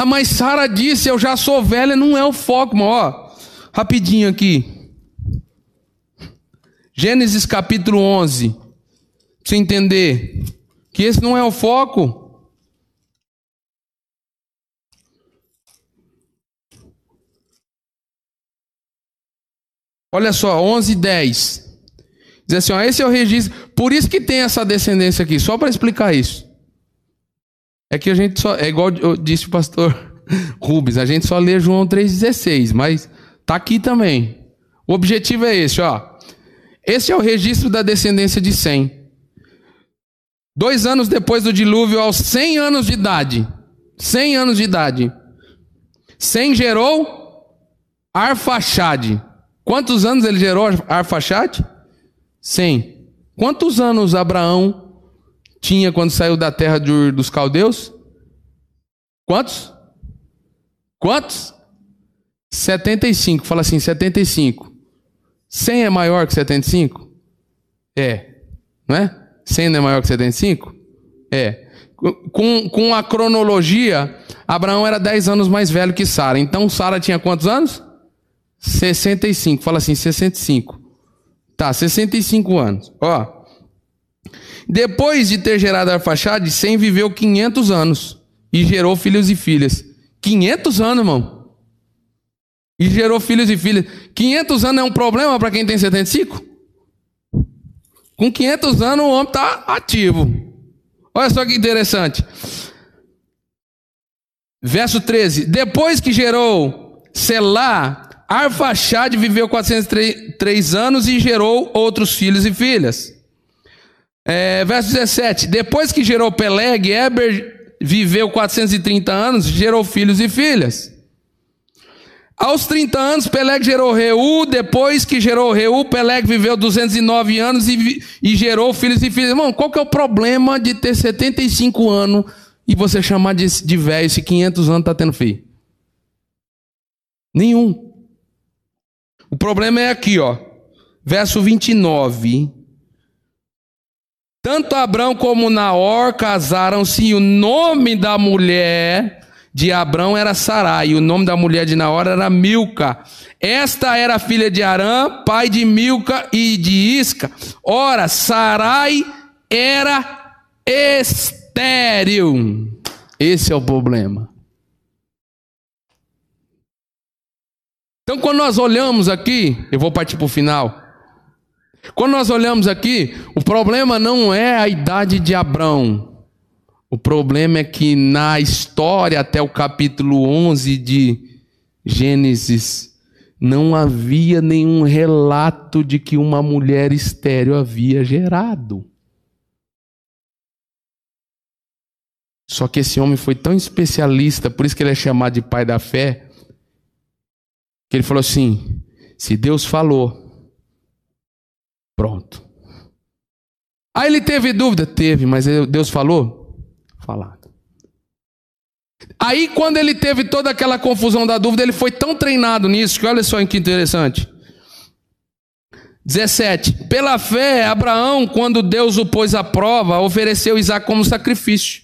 Ah, mas Sara disse: eu já sou velha, não é o foco, irmão. Ó, rapidinho aqui. Gênesis capítulo 11. Pra você entender que esse não é o foco. Olha só, 11 e 10. Diz assim, ó, esse é o registro. Por isso que tem essa descendência aqui, só para explicar isso. É que a gente só. É igual eu disse o pastor [LAUGHS] Rubens, a gente só lê João 3,16, mas tá aqui também. O objetivo é esse, ó. Esse é o registro da descendência de Sem. Dois anos depois do dilúvio, aos 100 anos de idade. 100 anos de idade. Sem gerou Arfaxade. Quantos anos ele gerou Arfaxade? 100. Quantos anos Abraão tinha quando saiu da terra dos caldeus? Quantos? Quantos? 75. Fala assim, 75. 100 é maior que 75? É. Não é? 100 não é maior que 75? É. Com, com a cronologia, Abraão era 10 anos mais velho que Sara. Então Sara tinha quantos anos? 65. Fala assim, 65. Tá, 65 anos. Ó. Depois de ter gerado Arfaxade, Sem viveu 500 anos e gerou filhos e filhas. 500 anos, irmão. E gerou filhos e filhas. 500 anos é um problema para quem tem 75? Com 500 anos o homem está ativo. Olha só que interessante. Verso 13: Depois que gerou Selá, Arfaxade viveu 403 anos e gerou outros filhos e filhas. É, verso 17: Depois que gerou Peleg, Eber viveu 430 anos gerou filhos e filhas. Aos 30 anos, Peleg gerou Reu. Depois que gerou Reu, Peleg viveu 209 anos e, e gerou filhos e filhas. Irmão, qual que é o problema de ter 75 anos e você chamar de, de velho se 500 anos está tendo filho? Nenhum. O problema é aqui, ó. Verso 29. Tanto Abrão como Naor casaram-se e o nome da mulher de Abrão era Sarai, e o nome da mulher de Naor era Milca. Esta era filha de Arã, pai de Milca e de Isca. Ora, Sarai era estéril. Esse é o problema. Então, quando nós olhamos aqui, eu vou partir para o final. Quando nós olhamos aqui, o problema não é a idade de Abrão. O problema é que na história, até o capítulo 11 de Gênesis, não havia nenhum relato de que uma mulher estéreo havia gerado. Só que esse homem foi tão especialista, por isso que ele é chamado de pai da fé, que ele falou assim: se Deus falou, pronto. Aí ele teve dúvida? Teve, mas Deus falou? falado. Aí, quando ele teve toda aquela confusão da dúvida, ele foi tão treinado nisso que olha só que interessante. 17. Pela fé, Abraão, quando Deus o pôs à prova, ofereceu Isaac como sacrifício.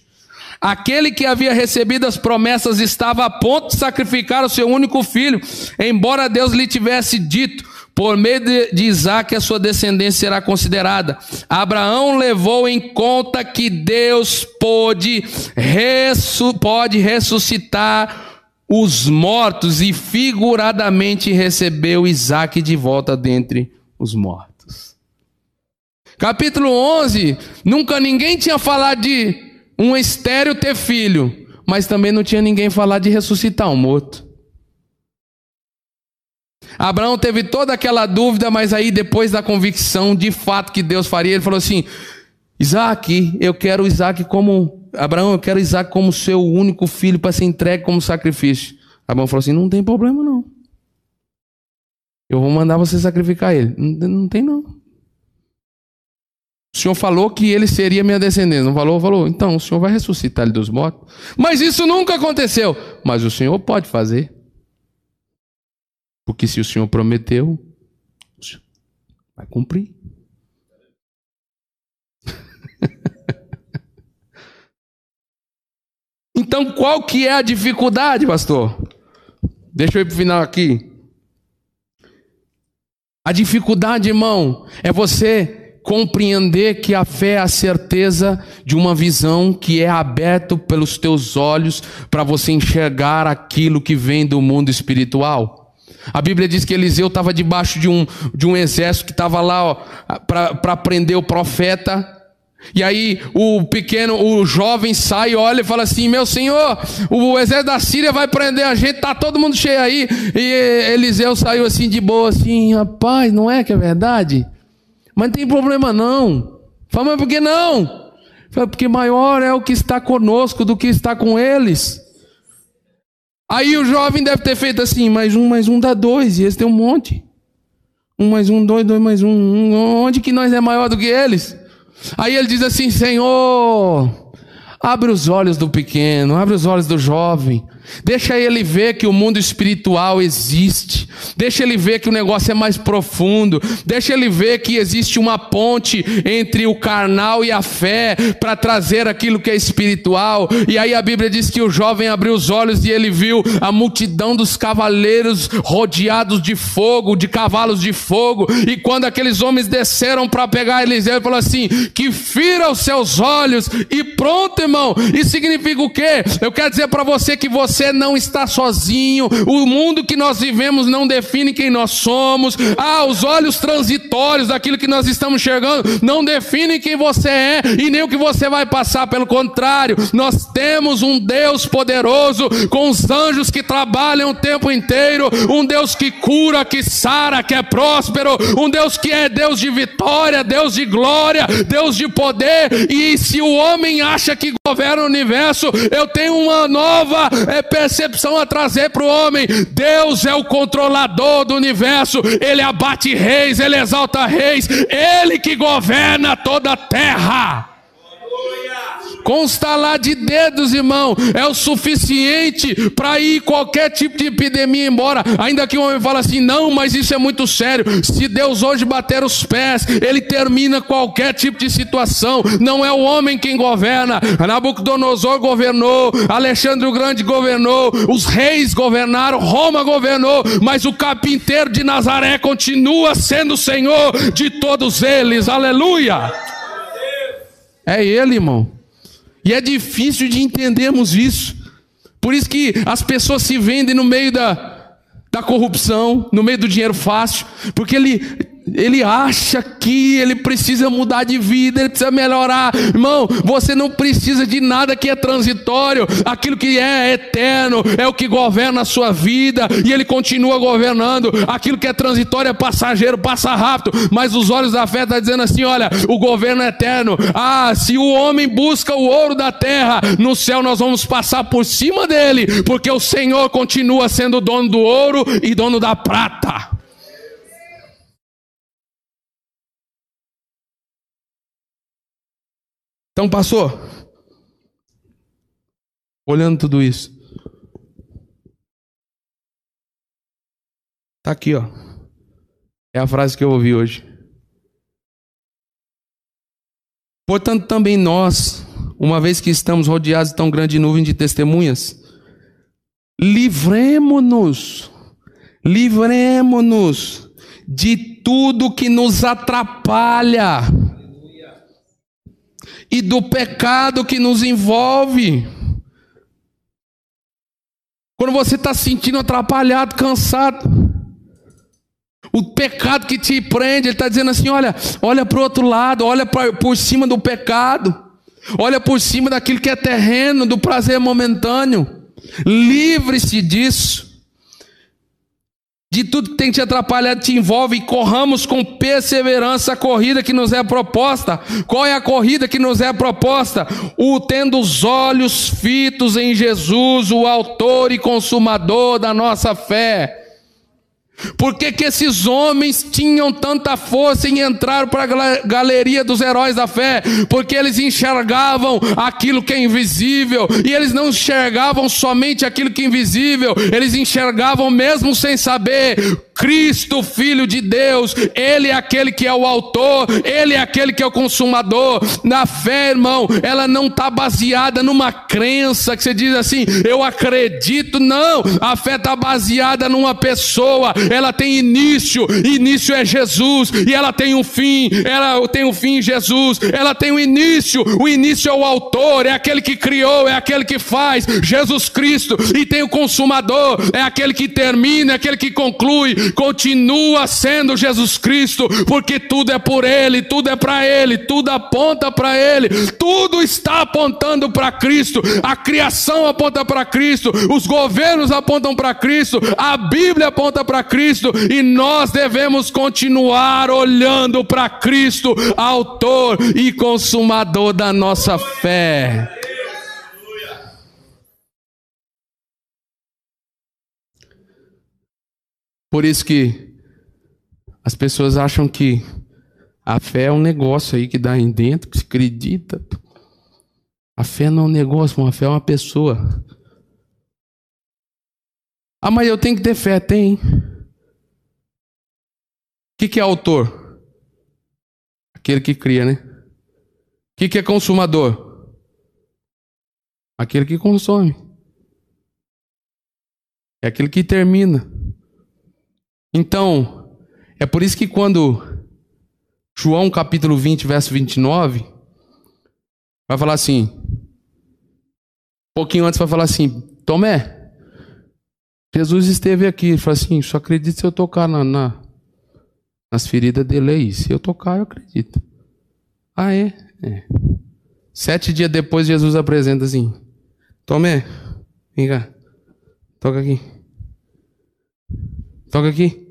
Aquele que havia recebido as promessas estava a ponto de sacrificar o seu único filho, embora Deus lhe tivesse dito: por meio de Isaac, a sua descendência será considerada. Abraão levou em conta que Deus pode, ressu pode ressuscitar os mortos e figuradamente recebeu Isaac de volta dentre os mortos. Capítulo 11, nunca ninguém tinha falado de um estéreo ter filho, mas também não tinha ninguém falado de ressuscitar um morto. Abraão teve toda aquela dúvida, mas aí depois da convicção de fato que Deus faria, ele falou assim: Isaac, eu quero Isaac como. Abraão, eu quero Isaac como seu único filho para ser entregue como sacrifício. Abraão falou assim: não tem problema não. Eu vou mandar você sacrificar ele. Não, não tem não. O Senhor falou que ele seria minha descendência. Não falou? Falou. Então, o Senhor vai ressuscitar ele dos mortos. Mas isso nunca aconteceu. Mas o Senhor pode fazer. Porque se o Senhor prometeu, vai cumprir. [LAUGHS] então, qual que é a dificuldade, pastor? Deixa eu ir para o final aqui. A dificuldade, irmão, é você compreender que a fé é a certeza de uma visão que é aberta pelos teus olhos para você enxergar aquilo que vem do mundo espiritual. A Bíblia diz que Eliseu estava debaixo de um, de um exército que estava lá para prender o profeta. E aí o pequeno, o jovem sai, olha e fala assim: Meu senhor, o exército da Síria vai prender a gente, tá todo mundo cheio aí. E Eliseu saiu assim de boa, assim, rapaz, não é que é verdade? Mas não tem problema não. Fala, mas por que não? Fala, porque maior é o que está conosco do que está com eles. Aí o jovem deve ter feito assim: mais um, mais um dá dois, e esse tem um monte. Um mais um, dois, dois mais um. um onde que nós é maior do que eles? Aí ele diz assim: Senhor, abre os olhos do pequeno, abre os olhos do jovem, Deixa ele ver que o mundo espiritual existe. Deixa ele ver que o negócio é mais profundo. Deixa ele ver que existe uma ponte entre o carnal e a fé para trazer aquilo que é espiritual. E aí a Bíblia diz que o jovem abriu os olhos e ele viu a multidão dos cavaleiros rodeados de fogo, de cavalos de fogo. E quando aqueles homens desceram para pegar Eliseu, ele falou assim: que fira os seus olhos e pronto, irmão. Isso significa o quê? Eu quero dizer para você que você você não está sozinho. O mundo que nós vivemos não define quem nós somos. Ah, os olhos transitórios daquilo que nós estamos enxergando não definem quem você é e nem o que você vai passar. Pelo contrário, nós temos um Deus poderoso com os anjos que trabalham o tempo inteiro, um Deus que cura, que sara, que é próspero, um Deus que é Deus de vitória, Deus de glória, Deus de poder. E se o homem acha que governa o universo, eu tenho uma nova é, percepção a trazer para o homem. Deus é o controlador do universo, ele abate reis, ele exalta reis, ele que governa toda a terra. Constalar de dedos, irmão, é o suficiente para ir qualquer tipo de epidemia embora. Ainda que o homem fale assim, não, mas isso é muito sério. Se Deus hoje bater os pés, ele termina qualquer tipo de situação. Não é o homem quem governa. Nabucodonosor governou, Alexandre o Grande governou, os reis governaram, Roma governou, mas o carpinteiro de Nazaré continua sendo o Senhor de todos eles. Aleluia! É ele, irmão. E é difícil de entendermos isso. Por isso que as pessoas se vendem no meio da, da corrupção, no meio do dinheiro fácil, porque ele ele acha que ele precisa mudar de vida, ele precisa melhorar. Irmão, você não precisa de nada que é transitório, aquilo que é eterno é o que governa a sua vida e ele continua governando. Aquilo que é transitório é passageiro, passa rápido, mas os olhos da fé estão tá dizendo assim: olha, o governo é eterno. Ah, se o homem busca o ouro da terra, no céu nós vamos passar por cima dele, porque o Senhor continua sendo dono do ouro e dono da prata. Então passou. Olhando tudo isso. Tá aqui, ó. É a frase que eu ouvi hoje. Portanto, também nós, uma vez que estamos rodeados de tão grande nuvem de testemunhas, livremos-nos, livremos-nos de tudo que nos atrapalha e do pecado que nos envolve. Quando você está sentindo atrapalhado, cansado, o pecado que te prende, ele está dizendo assim: olha, olha para o outro lado, olha pra, por cima do pecado, olha por cima daquilo que é terreno, do prazer momentâneo, livre-se disso de tudo que tem te atrapalhado te envolve e corramos com perseverança a corrida que nos é proposta. Qual é a corrida que nos é proposta? O tendo os olhos fitos em Jesus, o autor e consumador da nossa fé. Por que, que esses homens tinham tanta força em entrar para a galeria dos heróis da fé? Porque eles enxergavam aquilo que é invisível, e eles não enxergavam somente aquilo que é invisível, eles enxergavam mesmo sem saber Cristo, Filho de Deus, Ele é aquele que é o autor, Ele é aquele que é o consumador. Na fé, irmão, ela não está baseada numa crença que você diz assim, eu acredito. Não, a fé está baseada numa pessoa, ela tem início, início é Jesus, e ela tem um fim, ela tem um fim Jesus, ela tem um início, o início é o autor, é aquele que criou, é aquele que faz, Jesus Cristo, e tem o consumador, é aquele que termina, é aquele que conclui, continua sendo Jesus Cristo, porque tudo é por Ele, tudo é para Ele, tudo aponta para Ele, tudo está apontando para Cristo, a criação aponta para Cristo, os governos apontam para Cristo, a Bíblia aponta para Cristo, e nós devemos continuar olhando para Cristo, Autor e Consumador da nossa fé. Por isso que as pessoas acham que a fé é um negócio aí que dá em dentro, que se acredita. A fé não é um negócio, a fé é uma pessoa. Ah, mas eu tenho que ter fé, tem. O que, que é autor? Aquele que cria, né? O que, que é consumador? Aquele que consome. É aquele que termina. Então, é por isso que quando João capítulo 20, verso 29, vai falar assim, um pouquinho antes vai falar assim, Tomé, Jesus esteve aqui, ele fala assim, só acredito se eu tocar na, na, nas feridas dele aí, se eu tocar eu acredito. Ah, é? é? Sete dias depois Jesus apresenta assim, Tomé, vem cá, toca aqui. Toca aqui.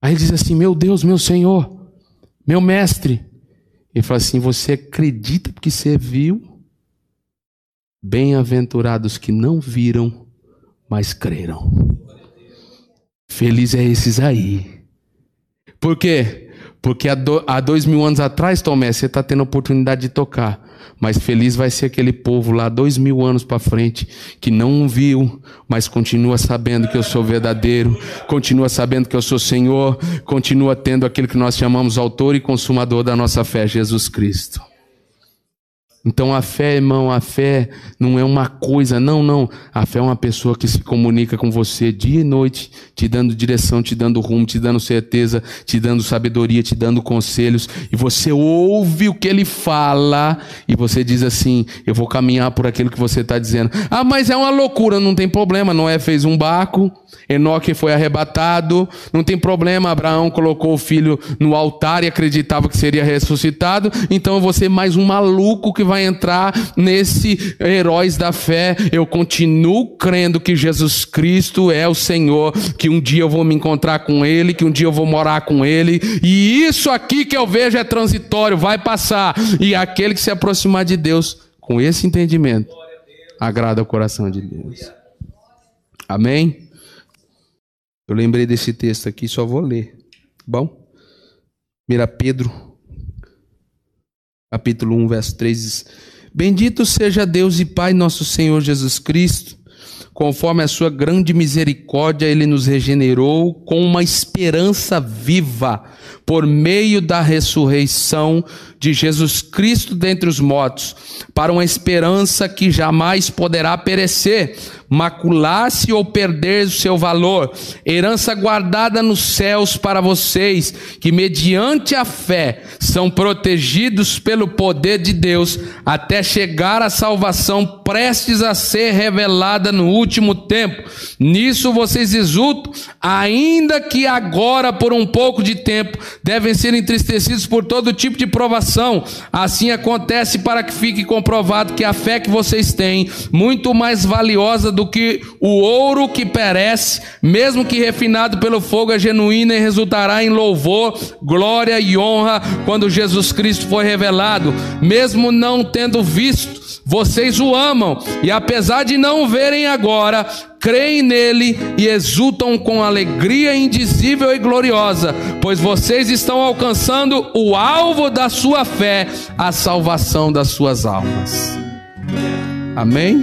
Aí ele diz assim: Meu Deus, meu Senhor, meu mestre. Ele fala assim: Você acredita porque você viu? Bem-aventurados que não viram, mas creram. Feliz é esses aí. Por quê? Porque há, do, há dois mil anos atrás, Tomé, você está tendo a oportunidade de tocar. Mas feliz vai ser aquele povo lá dois mil anos para frente que não viu, mas continua sabendo que eu sou verdadeiro, continua sabendo que eu sou Senhor, continua tendo aquele que nós chamamos autor e consumador da nossa fé, Jesus Cristo. Então a fé, irmão, a fé não é uma coisa, não, não. A fé é uma pessoa que se comunica com você dia e noite, te dando direção, te dando rumo, te dando certeza, te dando sabedoria, te dando conselhos, e você ouve o que ele fala e você diz assim: Eu vou caminhar por aquilo que você está dizendo. Ah, mas é uma loucura, não tem problema. Noé fez um barco, Enoque foi arrebatado, não tem problema. Abraão colocou o filho no altar e acreditava que seria ressuscitado, então eu vou ser mais um maluco que vai vai entrar nesse heróis da fé. Eu continuo crendo que Jesus Cristo é o Senhor, que um dia eu vou me encontrar com Ele, que um dia eu vou morar com Ele. E isso aqui que eu vejo é transitório, vai passar. E aquele que se aproximar de Deus com esse entendimento agrada o coração de Deus. Amém? Eu lembrei desse texto aqui, só vou ler. Bom? Mira Pedro capítulo 1, verso 3 diz: Bendito seja Deus e Pai nosso Senhor Jesus Cristo, conforme a sua grande misericórdia, ele nos regenerou com uma esperança viva por meio da ressurreição de Jesus Cristo dentre os mortos, para uma esperança que jamais poderá perecer, macular-se ou perder o seu valor, herança guardada nos céus para vocês, que mediante a fé são protegidos pelo poder de Deus, até chegar à salvação prestes a ser revelada no último tempo. Nisso vocês exultam, ainda que agora, por um pouco de tempo, devem ser entristecidos por todo tipo de provação. Assim acontece para que fique comprovado que a fé que vocês têm, muito mais valiosa do que o ouro que perece, mesmo que refinado pelo fogo, é genuína e resultará em louvor, glória e honra quando Jesus Cristo for revelado, mesmo não tendo visto vocês o amam e, apesar de não verem agora, creem nele e exultam com alegria indizível e gloriosa, pois vocês estão alcançando o alvo da sua fé, a salvação das suas almas. Amém?